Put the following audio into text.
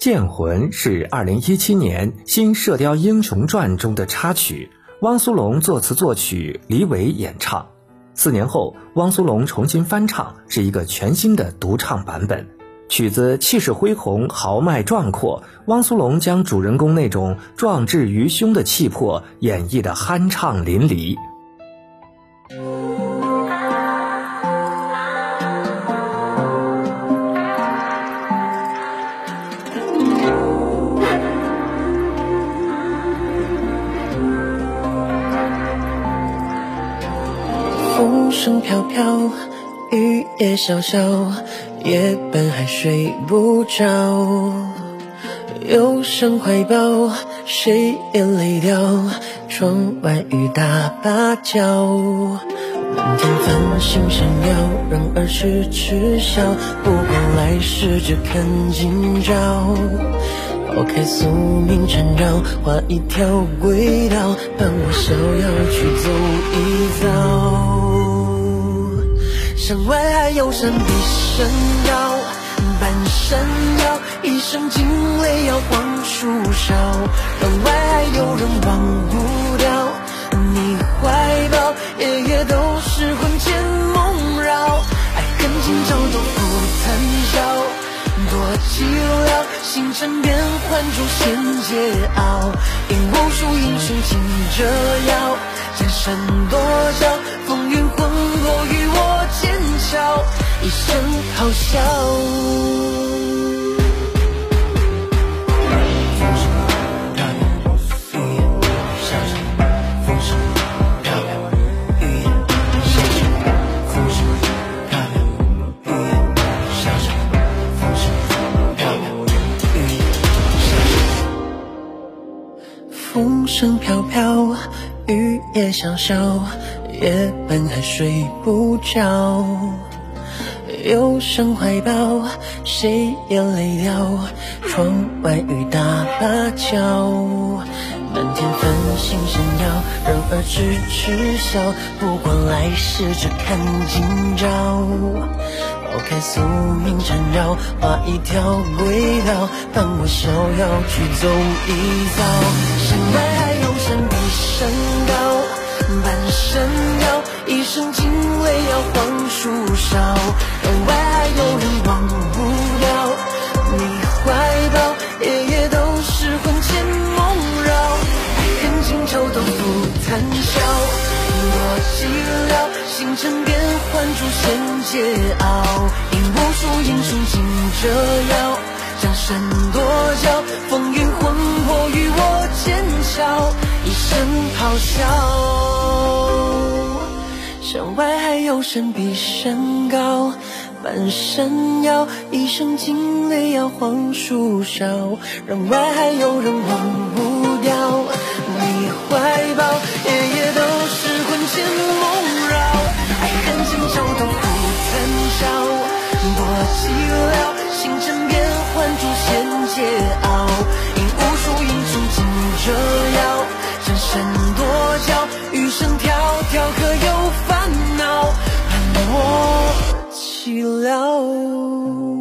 剑魂》是二零一七年新《射雕英雄传》中的插曲，汪苏泷作词作曲，李伟演唱。四年后，汪苏泷重新翻唱，是一个全新的独唱版本。曲子气势恢宏，豪迈壮阔。汪苏泷将主人公那种壮志于胸的气魄演绎得酣畅淋漓。风声飘飘，雨也潇潇，夜半还睡不着。忧伤怀抱，谁眼泪掉。窗外雨打芭蕉，满天繁星闪耀，让儿痴痴笑。不管来世只看今朝，抛开宿命缠绕，画一条轨道，伴我逍遥去走一遭。山外还有山，比山高，半山腰，一生惊雷摇晃树梢。人外还有人忘不掉你怀抱，夜夜都是魂牵梦绕。爱恨情仇都付谈笑，多寂寥，星辰变幻诛仙桀骜。引无数英雄竞折腰，风声飘飘，雨也潇潇。夜半还睡不着，忧伤怀抱，谁也泪掉。窗外雨打芭蕉，满天繁星闪耀，人儿痴痴笑。不管来世，只看今朝。抛开宿命缠绕，画一条轨道，伴我逍遥去走一遭。山外还有山，比山高。半山腰，一声惊雷摇晃树梢。人外还有人忘不掉你怀抱，夜夜都是魂牵梦绕。爱恨情仇都付谈笑，多寂寥，星辰变幻诛仙桀骜。引无数英雄竞折腰，江山多娇，风云魂魄与我剑鞘，一声咆哮。山外还有山，比山高，半山腰，一声惊雷摇晃树梢。人外还有人忘不掉你怀抱，夜夜都是魂牵梦绕。爱恨情仇都付残笑，多寂寥，星辰变幻诛仙桀骜。引无数英雄竞折腰，below.